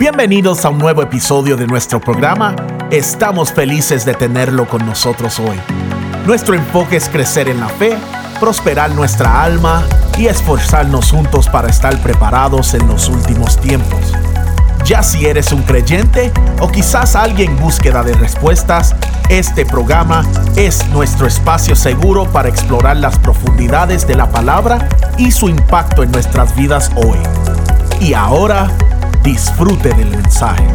Bienvenidos a un nuevo episodio de nuestro programa. Estamos felices de tenerlo con nosotros hoy. Nuestro enfoque es crecer en la fe, prosperar nuestra alma y esforzarnos juntos para estar preparados en los últimos tiempos. Ya si eres un creyente o quizás alguien en búsqueda de respuestas, este programa es nuestro espacio seguro para explorar las profundidades de la palabra y su impacto en nuestras vidas hoy. Y ahora, disfrute del mensaje.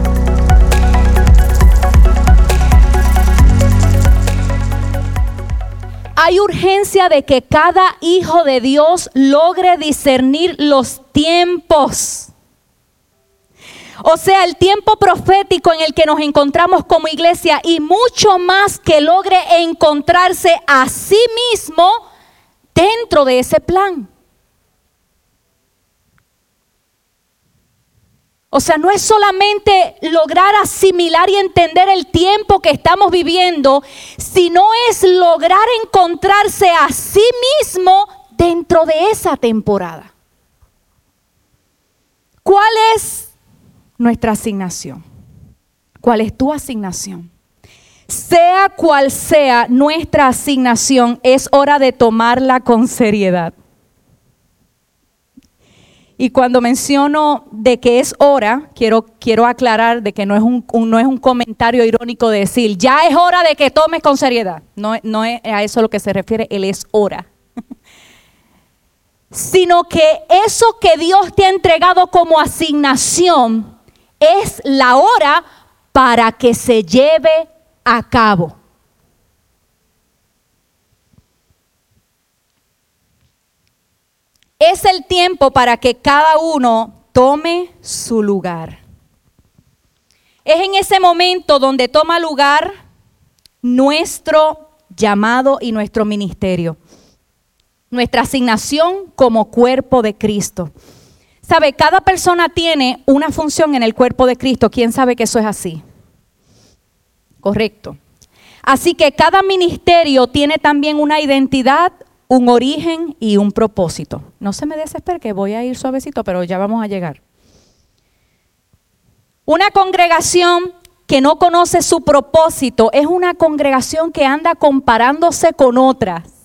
Hay urgencia de que cada hijo de Dios logre discernir los tiempos. O sea, el tiempo profético en el que nos encontramos como iglesia y mucho más que logre encontrarse a sí mismo dentro de ese plan. O sea, no es solamente lograr asimilar y entender el tiempo que estamos viviendo, sino es lograr encontrarse a sí mismo dentro de esa temporada. ¿Cuál es nuestra asignación? ¿Cuál es tu asignación? Sea cual sea nuestra asignación, es hora de tomarla con seriedad. Y cuando menciono de que es hora, quiero, quiero aclarar de que no es, un, no es un comentario irónico de decir, ya es hora de que tomes con seriedad. No, no es a eso a lo que se refiere, él es hora. Sino que eso que Dios te ha entregado como asignación es la hora para que se lleve a cabo. Es el tiempo para que cada uno tome su lugar. Es en ese momento donde toma lugar nuestro llamado y nuestro ministerio. Nuestra asignación como cuerpo de Cristo. Sabe, cada persona tiene una función en el cuerpo de Cristo. ¿Quién sabe que eso es así? Correcto. Así que cada ministerio tiene también una identidad, un origen y un propósito. No se me desespere que voy a ir suavecito, pero ya vamos a llegar. Una congregación que no conoce su propósito es una congregación que anda comparándose con otras.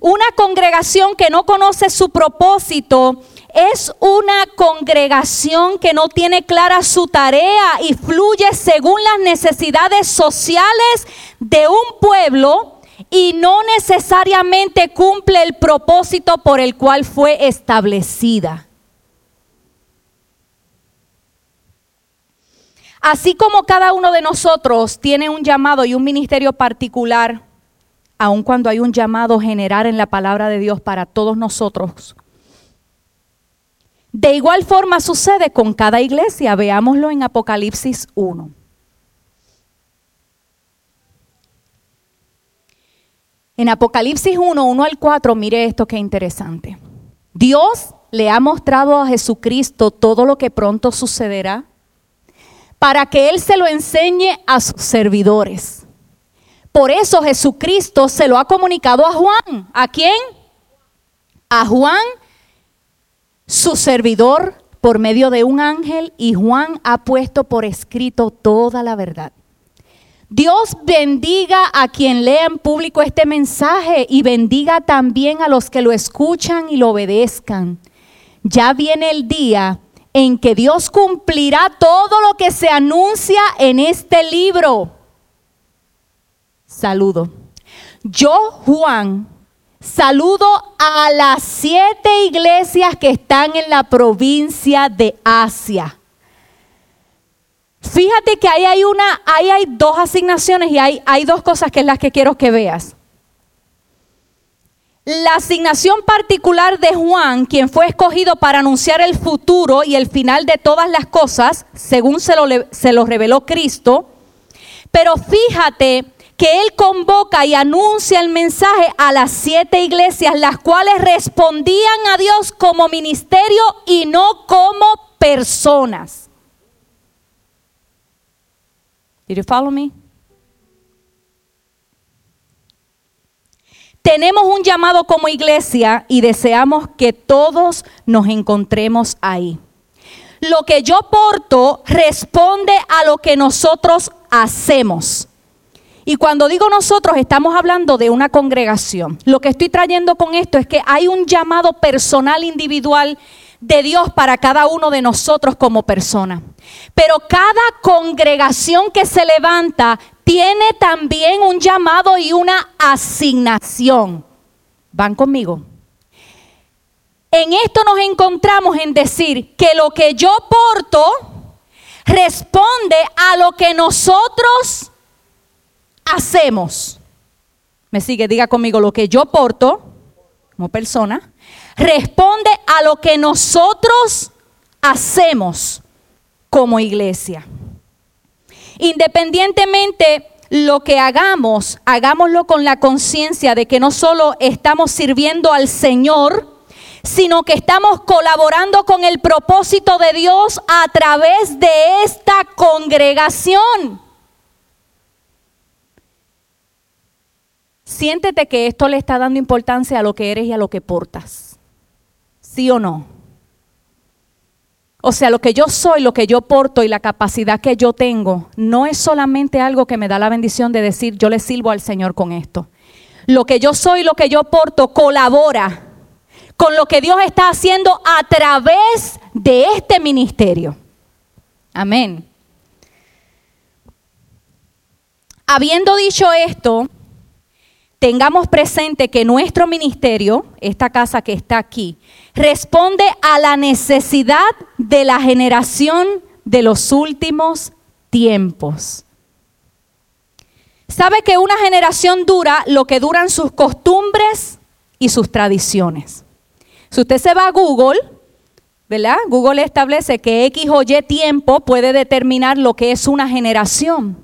Una congregación que no conoce su propósito es una congregación que no tiene clara su tarea y fluye según las necesidades sociales de un pueblo y no necesariamente cumple el propósito por el cual fue establecida. Así como cada uno de nosotros tiene un llamado y un ministerio particular, aun cuando hay un llamado general en la palabra de Dios para todos nosotros, de igual forma sucede con cada iglesia. Veámoslo en Apocalipsis 1. En Apocalipsis 1, 1 al 4, mire esto que interesante. Dios le ha mostrado a Jesucristo todo lo que pronto sucederá para que Él se lo enseñe a sus servidores. Por eso Jesucristo se lo ha comunicado a Juan. ¿A quién? A Juan, su servidor, por medio de un ángel, y Juan ha puesto por escrito toda la verdad. Dios bendiga a quien lea en público este mensaje y bendiga también a los que lo escuchan y lo obedezcan. Ya viene el día en que Dios cumplirá todo lo que se anuncia en este libro. Saludo. Yo, Juan, saludo a las siete iglesias que están en la provincia de Asia. Fíjate que ahí hay una, ahí hay dos asignaciones y hay, hay dos cosas que es las que quiero que veas. La asignación particular de Juan, quien fue escogido para anunciar el futuro y el final de todas las cosas, según se lo, se lo reveló Cristo. Pero fíjate que él convoca y anuncia el mensaje a las siete iglesias, las cuales respondían a Dios como ministerio y no como personas. Did follow me? Tenemos un llamado como iglesia y deseamos que todos nos encontremos ahí. lo que yo porto responde a lo que nosotros hacemos. Y cuando digo nosotros, estamos hablando de una congregación. Lo que estoy trayendo con esto es que hay un llamado personal individual de Dios para cada uno de nosotros como persona. Pero cada congregación que se levanta tiene también un llamado y una asignación. ¿Van conmigo? En esto nos encontramos en decir que lo que yo porto responde a lo que nosotros hacemos. Me sigue, diga conmigo, lo que yo porto como persona responde a lo que nosotros hacemos como iglesia. Independientemente lo que hagamos, hagámoslo con la conciencia de que no solo estamos sirviendo al Señor, sino que estamos colaborando con el propósito de Dios a través de esta congregación. Siéntete que esto le está dando importancia a lo que eres y a lo que portas. ¿Sí o no? O sea, lo que yo soy, lo que yo porto y la capacidad que yo tengo, no es solamente algo que me da la bendición de decir, yo le sirvo al Señor con esto. Lo que yo soy, lo que yo porto, colabora con lo que Dios está haciendo a través de este ministerio. Amén. Habiendo dicho esto, tengamos presente que nuestro ministerio, esta casa que está aquí, responde a la necesidad de la generación de los últimos tiempos. ¿Sabe que una generación dura lo que duran sus costumbres y sus tradiciones? Si usted se va a Google, ¿verdad? Google establece que X o Y tiempo puede determinar lo que es una generación.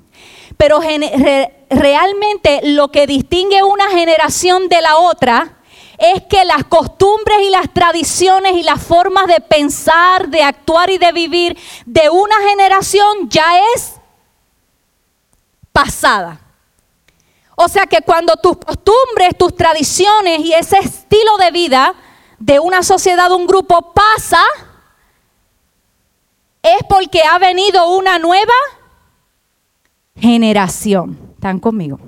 Pero realmente lo que distingue una generación de la otra es que las costumbres y las tradiciones y las formas de pensar, de actuar y de vivir de una generación ya es pasada. O sea que cuando tus costumbres, tus tradiciones y ese estilo de vida de una sociedad, un grupo pasa, es porque ha venido una nueva generación. ¿Están conmigo?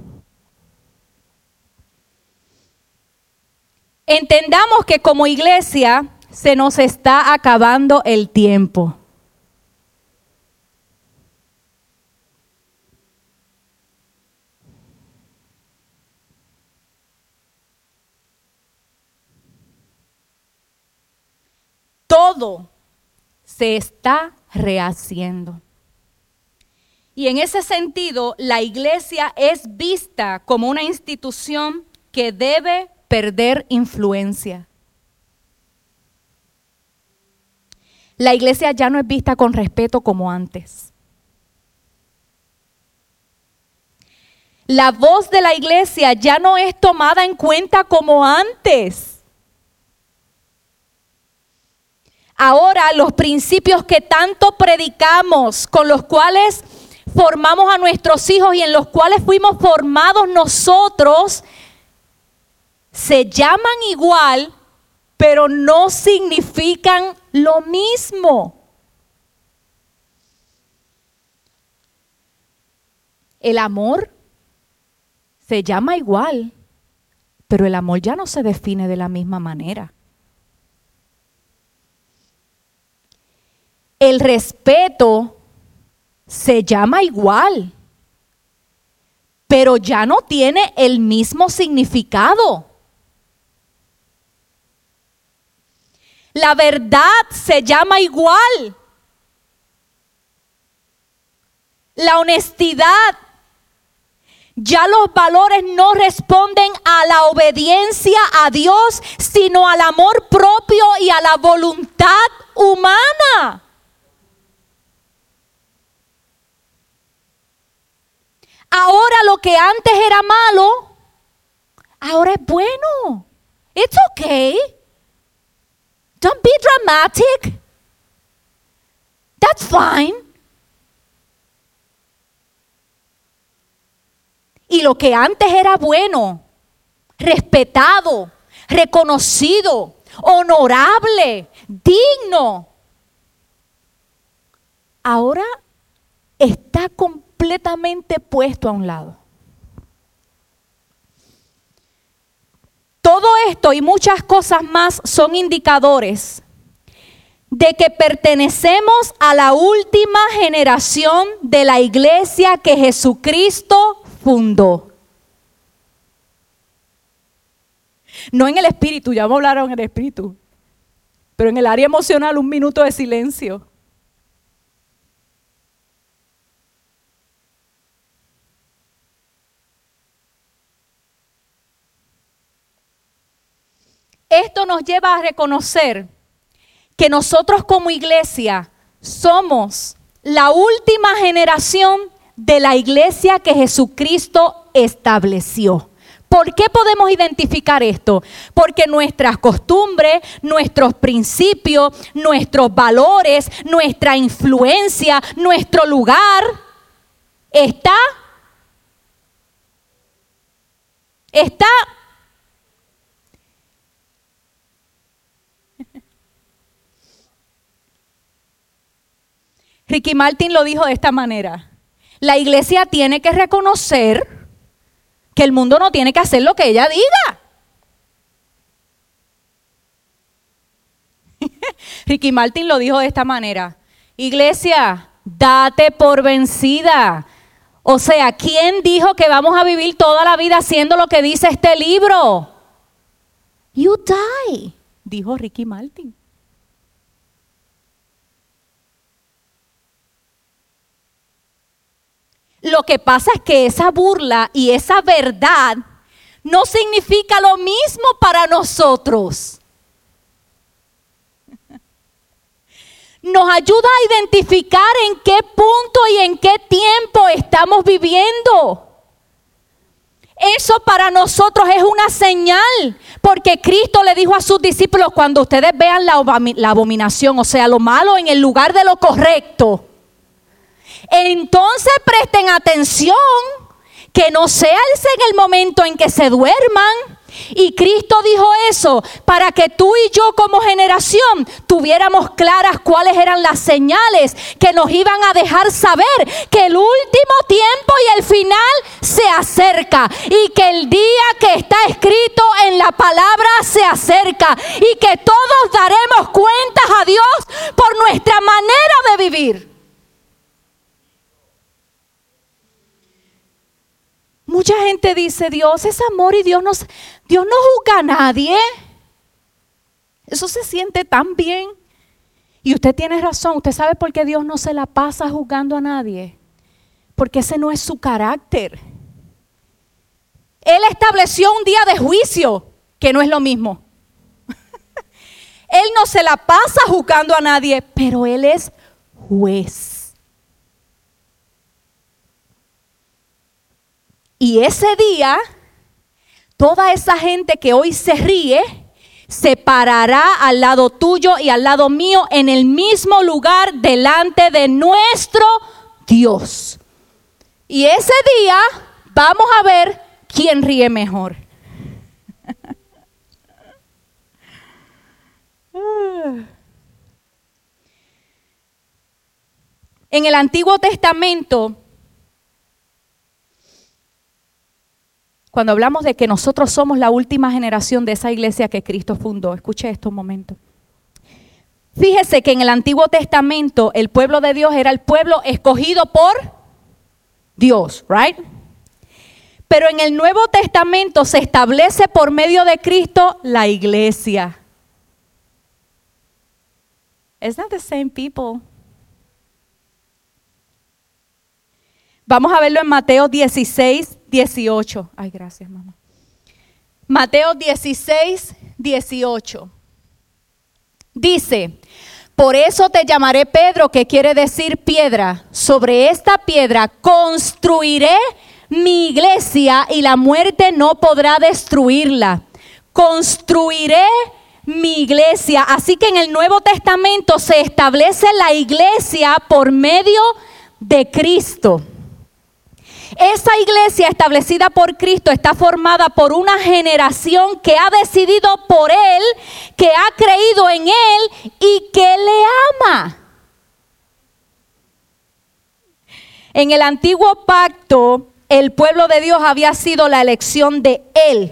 Entendamos que como iglesia se nos está acabando el tiempo. Todo se está rehaciendo. Y en ese sentido, la iglesia es vista como una institución que debe perder influencia. La iglesia ya no es vista con respeto como antes. La voz de la iglesia ya no es tomada en cuenta como antes. Ahora los principios que tanto predicamos, con los cuales formamos a nuestros hijos y en los cuales fuimos formados nosotros, se llaman igual, pero no significan lo mismo. El amor se llama igual, pero el amor ya no se define de la misma manera. El respeto se llama igual, pero ya no tiene el mismo significado. La verdad se llama igual. La honestidad. Ya los valores no responden a la obediencia a Dios, sino al amor propio y a la voluntad humana. Ahora lo que antes era malo, ahora es bueno. It's okay. Don't be dramatic. That's fine. Y lo que antes era bueno, respetado, reconocido, honorable, digno, ahora está completamente puesto a un lado. Todo esto y muchas cosas más son indicadores de que pertenecemos a la última generación de la iglesia que Jesucristo fundó. No en el espíritu, ya me hablaron en el espíritu, pero en el área emocional un minuto de silencio. Esto nos lleva a reconocer que nosotros como iglesia somos la última generación de la iglesia que Jesucristo estableció. ¿Por qué podemos identificar esto? Porque nuestras costumbres, nuestros principios, nuestros valores, nuestra influencia, nuestro lugar está está Ricky Martin lo dijo de esta manera. La iglesia tiene que reconocer que el mundo no tiene que hacer lo que ella diga. Ricky Martin lo dijo de esta manera. Iglesia, date por vencida. O sea, ¿quién dijo que vamos a vivir toda la vida haciendo lo que dice este libro? You die, dijo Ricky Martin. Lo que pasa es que esa burla y esa verdad no significa lo mismo para nosotros. Nos ayuda a identificar en qué punto y en qué tiempo estamos viviendo. Eso para nosotros es una señal, porque Cristo le dijo a sus discípulos, cuando ustedes vean la, abominación, o sea, lo malo en el lugar de lo correcto, entonces presten atención, que no sea en el momento en que se duerman. Y Cristo dijo eso para que tú y yo como generación tuviéramos claras cuáles eran las señales que nos iban a dejar saber que el último tiempo y el final se acerca y que el día que está escrito en la palabra se acerca y que todos daremos cuentas a Dios por nuestra manera de vivir. Mucha gente dice, Dios es amor y Dios, Dios no juzga a nadie. Eso se siente tan bien. Y usted tiene razón, usted sabe por qué Dios no se la pasa juzgando a nadie. Porque ese no es su carácter. Él estableció un día de juicio, que no es lo mismo. él no se la pasa juzgando a nadie, pero Él es juez. Y ese día, toda esa gente que hoy se ríe, se parará al lado tuyo y al lado mío en el mismo lugar delante de nuestro Dios. Y ese día vamos a ver quién ríe mejor. En el Antiguo Testamento Cuando hablamos de que nosotros somos la última generación de esa iglesia que Cristo fundó, escuche esto un momento. Fíjese que en el Antiguo Testamento el pueblo de Dios era el pueblo escogido por Dios, right? Pero en el Nuevo Testamento se establece por medio de Cristo la iglesia. It's not the same people. Vamos a verlo en Mateo 16, 18. Ay, gracias, mamá. Mateo 16, 18. Dice, por eso te llamaré Pedro, que quiere decir piedra. Sobre esta piedra construiré mi iglesia y la muerte no podrá destruirla. Construiré mi iglesia. Así que en el Nuevo Testamento se establece la iglesia por medio de Cristo. Esa iglesia establecida por Cristo está formada por una generación que ha decidido por Él, que ha creído en Él y que le ama. En el antiguo pacto, el pueblo de Dios había sido la elección de Él.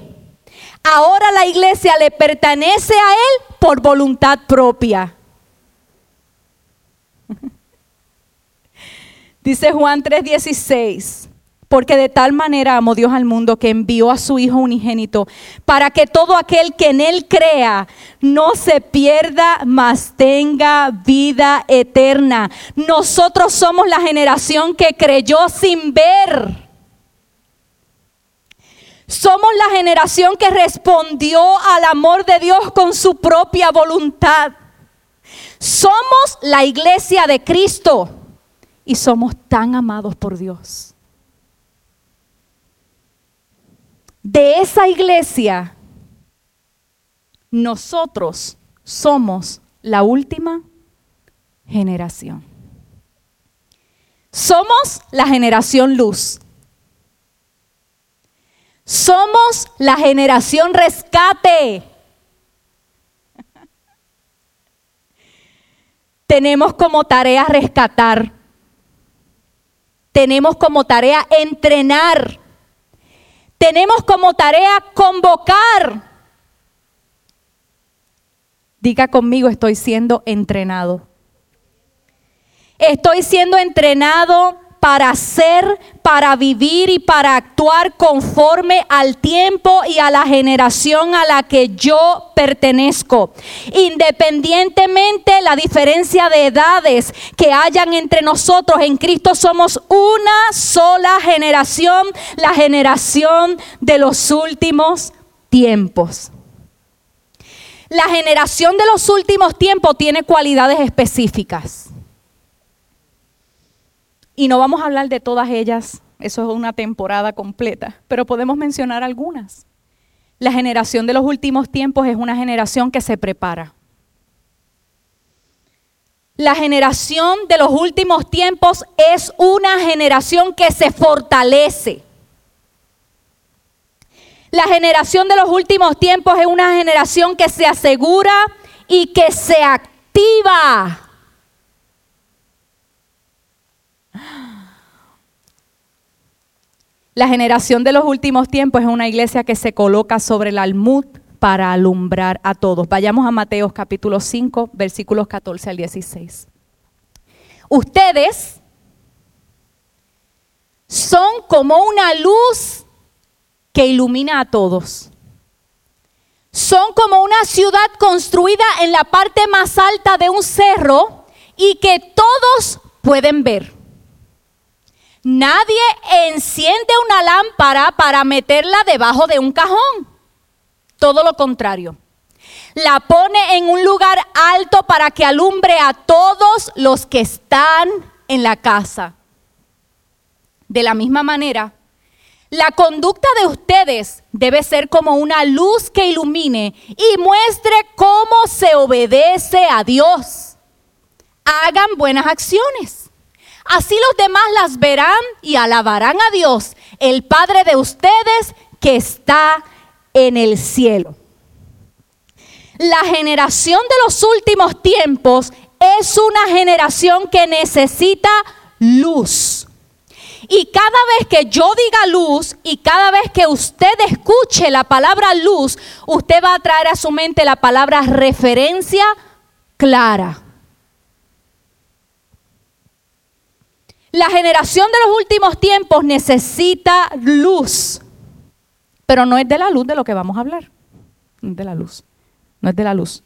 Ahora la iglesia le pertenece a Él por voluntad propia. Dice Juan 3:16 porque de tal manera amó Dios al mundo que envió a su Hijo unigénito, para que todo aquel que en Él crea no se pierda, mas tenga vida eterna. Nosotros somos la generación que creyó sin ver. Somos la generación que respondió al amor de Dios con su propia voluntad. Somos la iglesia de Cristo y somos tan amados por Dios. De esa iglesia, nosotros somos la última generación. Somos la generación luz. Somos la generación rescate. Tenemos como tarea rescatar. Tenemos como tarea entrenar tenemos como tarea convocar. Diga conmigo, estoy siendo entrenado. Estoy siendo entrenado para ser, para vivir y para actuar conforme al tiempo y a la generación a la que yo pertenezco. Independientemente la diferencia de edades que hayan entre nosotros, en Cristo somos una sola generación, la generación de los últimos tiempos. La generación de los últimos tiempos tiene cualidades específicas. Y no vamos a hablar de todas ellas, eso es una temporada completa, pero podemos mencionar algunas. La generación de los últimos tiempos es una generación que se prepara. La generación de los últimos tiempos es una generación que se fortalece. La generación de los últimos tiempos es una generación que se asegura y que se activa. La generación de los últimos tiempos es una iglesia que se coloca sobre el almud para alumbrar a todos. Vayamos a Mateo capítulo 5, versículos 14 al 16. Ustedes son como una luz que ilumina a todos. Son como una ciudad construida en la parte más alta de un cerro y que todos pueden ver. Nadie enciende una lámpara para meterla debajo de un cajón. Todo lo contrario. La pone en un lugar alto para que alumbre a todos los que están en la casa. De la misma manera, la conducta de ustedes debe ser como una luz que ilumine y muestre cómo se obedece a Dios. Hagan buenas acciones Así los demás las verán y alabarán a Dios, el Padre de ustedes que está en el cielo. La generación de los últimos tiempos es una generación que necesita luz. Y cada vez que yo diga luz y cada vez que usted escuche la palabra luz, usted va a traer a su mente la palabra referencia clara. La generación de los últimos tiempos necesita luz, pero no es de la luz de lo que vamos a hablar. No es de la luz. No es de la luz.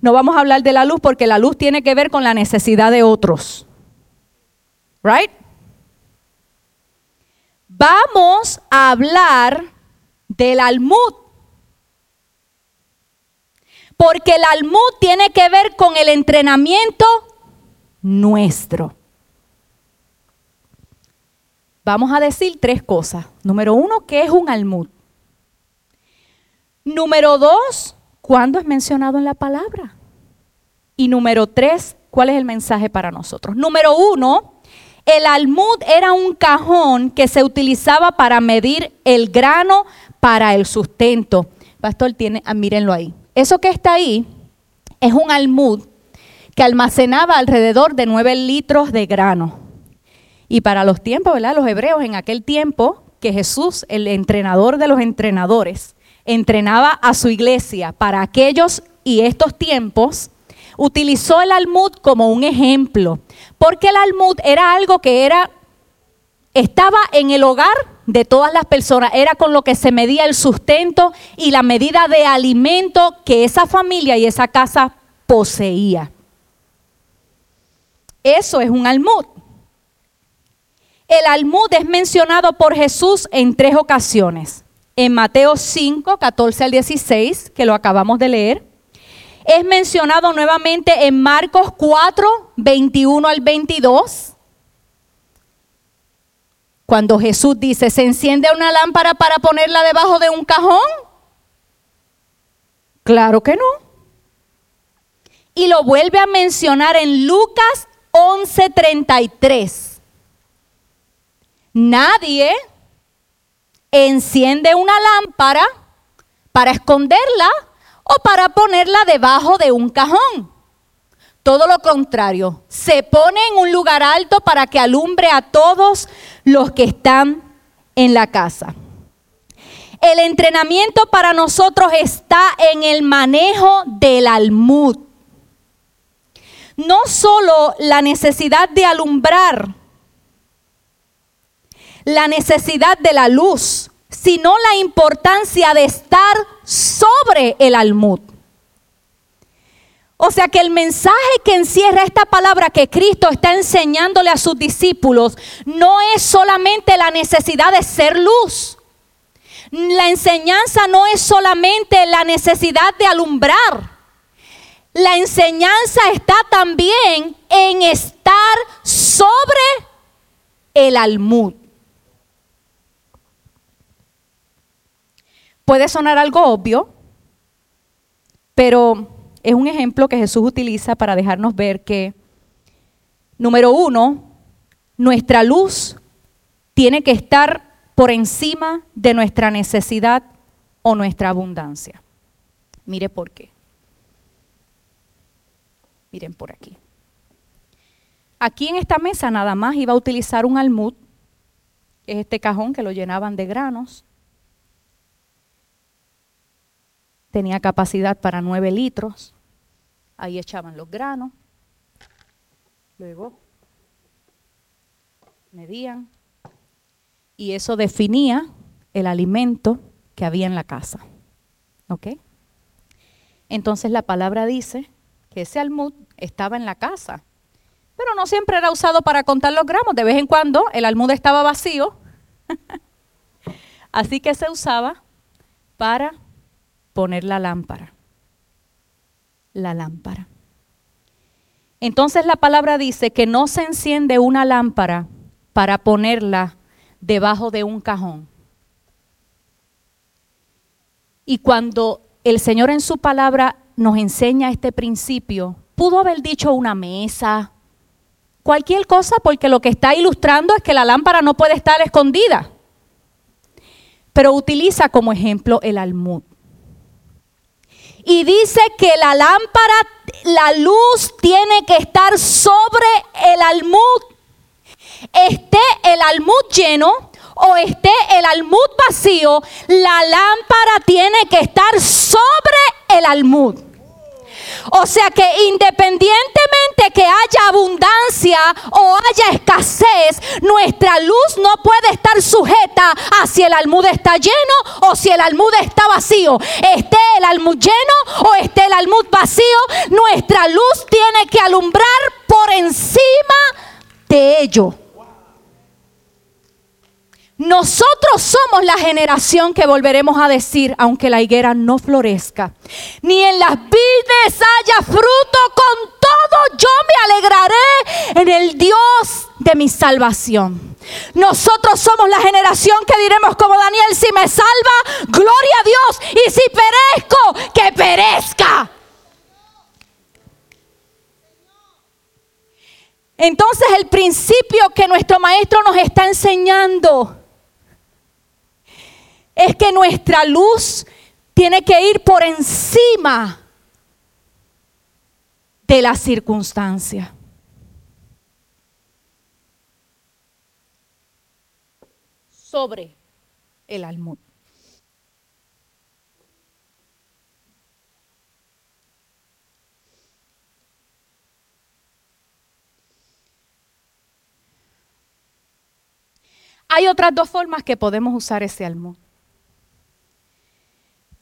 No vamos a hablar de la luz porque la luz tiene que ver con la necesidad de otros. ¿Right? Vamos a hablar del almud. Porque el almud tiene que ver con el entrenamiento nuestro. Vamos a decir tres cosas. Número uno, ¿qué es un almud? Número dos, ¿cuándo es mencionado en la palabra? Y número tres, ¿cuál es el mensaje para nosotros? Número uno, el almud era un cajón que se utilizaba para medir el grano para el sustento. Pastor, tiene, ah, mírenlo ahí. Eso que está ahí es un almud que almacenaba alrededor de nueve litros de grano. Y para los tiempos, ¿verdad? Los hebreos en aquel tiempo, que Jesús, el entrenador de los entrenadores, entrenaba a su iglesia para aquellos y estos tiempos, utilizó el almud como un ejemplo, porque el almud era algo que era estaba en el hogar de todas las personas, era con lo que se medía el sustento y la medida de alimento que esa familia y esa casa poseía. Eso es un almud. El almud es mencionado por Jesús en tres ocasiones. En Mateo 5, 14 al 16, que lo acabamos de leer. Es mencionado nuevamente en Marcos 4, 21 al 22 cuando Jesús dice, ¿se enciende una lámpara para ponerla debajo de un cajón? Claro que no. Y lo vuelve a mencionar en Lucas 11:33. Nadie enciende una lámpara para esconderla o para ponerla debajo de un cajón. Todo lo contrario, se pone en un lugar alto para que alumbre a todos los que están en la casa. El entrenamiento para nosotros está en el manejo del almud. No solo la necesidad de alumbrar, la necesidad de la luz, sino la importancia de estar sobre el almud. O sea que el mensaje que encierra esta palabra que Cristo está enseñándole a sus discípulos no es solamente la necesidad de ser luz. La enseñanza no es solamente la necesidad de alumbrar. La enseñanza está también en estar sobre el almud. Puede sonar algo obvio, pero es un ejemplo que Jesús utiliza para dejarnos ver que, número uno, nuestra luz tiene que estar por encima de nuestra necesidad o nuestra abundancia. Mire por qué. Miren por aquí. Aquí en esta mesa nada más iba a utilizar un almud, es este cajón que lo llenaban de granos. Tenía capacidad para nueve litros. Ahí echaban los granos. Luego medían. Y eso definía el alimento que había en la casa. ¿Ok? Entonces la palabra dice que ese almud estaba en la casa. Pero no siempre era usado para contar los gramos. De vez en cuando el almud estaba vacío. Así que se usaba para poner la lámpara la lámpara. Entonces la palabra dice que no se enciende una lámpara para ponerla debajo de un cajón. Y cuando el Señor en su palabra nos enseña este principio, pudo haber dicho una mesa, cualquier cosa, porque lo que está ilustrando es que la lámpara no puede estar escondida. Pero utiliza como ejemplo el almud y dice que la lámpara, la luz tiene que estar sobre el almud. Esté el almud lleno o esté el almud vacío, la lámpara tiene que estar sobre el almud. O sea que independientemente que haya abundancia o haya escasez, nuestra luz no puede estar sujeta a si el almud está lleno o si el almud está vacío. Esté el almud lleno o esté el almud vacío, nuestra luz tiene que alumbrar por encima de ello. Nosotros somos la generación que volveremos a decir, aunque la higuera no florezca, ni en las vides haya fruto, con todo yo me alegraré en el Dios de mi salvación. Nosotros somos la generación que diremos como Daniel, si me salva, gloria a Dios, y si perezco, que perezca. Entonces el principio que nuestro maestro nos está enseñando es que nuestra luz tiene que ir por encima de la circunstancia. sobre el almud. Hay otras dos formas que podemos usar ese almud.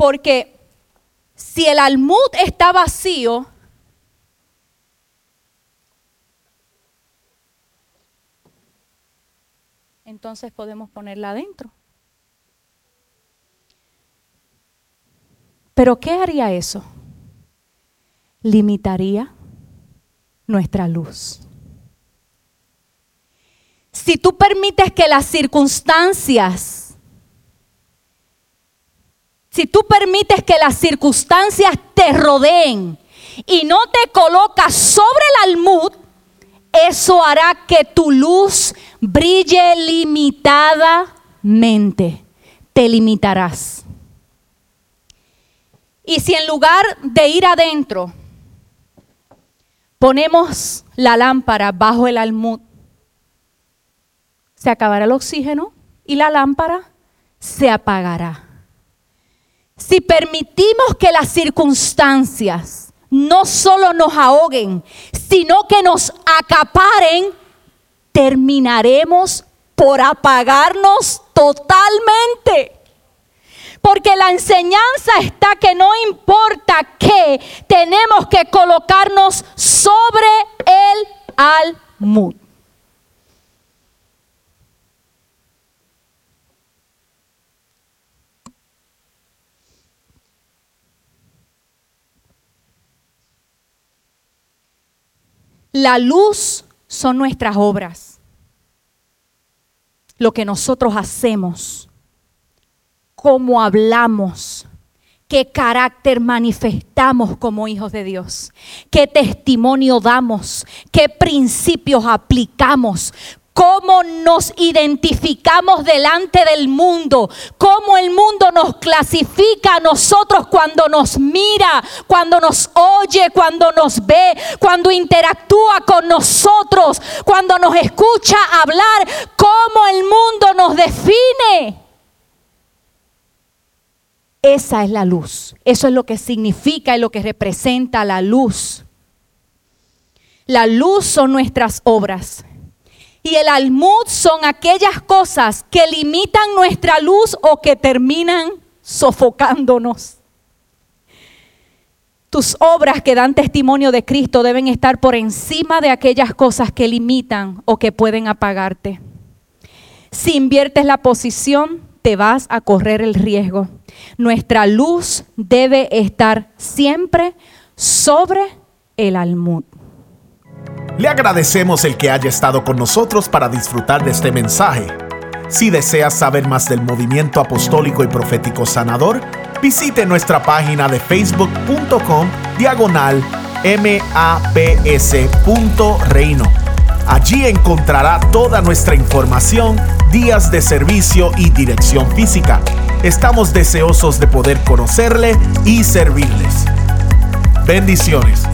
Porque si el almud está vacío, entonces podemos ponerla adentro. Pero ¿qué haría eso? Limitaría nuestra luz. Si tú permites que las circunstancias, si tú permites que las circunstancias te rodeen y no te colocas sobre el almud, eso hará que tu luz brille limitadamente. Te limitarás. Y si en lugar de ir adentro, ponemos la lámpara bajo el almud, se acabará el oxígeno y la lámpara se apagará. Si permitimos que las circunstancias no solo nos ahoguen, sino que nos acaparen, terminaremos por apagarnos totalmente. Porque la enseñanza está que no importa qué, tenemos que colocarnos sobre el almud. La luz son nuestras obras, lo que nosotros hacemos, cómo hablamos, qué carácter manifestamos como hijos de Dios, qué testimonio damos, qué principios aplicamos, cómo nos identificamos delante del mundo, cómo el mundo nos clasifica a nosotros cuando nos mira, cuando nos oye, cuando nos ve, cuando interactúa con nosotros, cuando nos escucha hablar, cómo el mundo nos define. Esa es la luz. Eso es lo que significa y lo que representa la luz. La luz son nuestras obras y el almud son aquellas cosas que limitan nuestra luz o que terminan sofocándonos. Tus obras que dan testimonio de Cristo deben estar por encima de aquellas cosas que limitan o que pueden apagarte. Si inviertes la posición, te vas a correr el riesgo. Nuestra luz debe estar siempre sobre el almud. Le agradecemos el que haya estado con nosotros para disfrutar de este mensaje. Si deseas saber más del movimiento apostólico y profético sanador, visite nuestra página de facebook.com diagonal maps.reino. Allí encontrará toda nuestra información, días de servicio y dirección física. Estamos deseosos de poder conocerle y servirles. Bendiciones.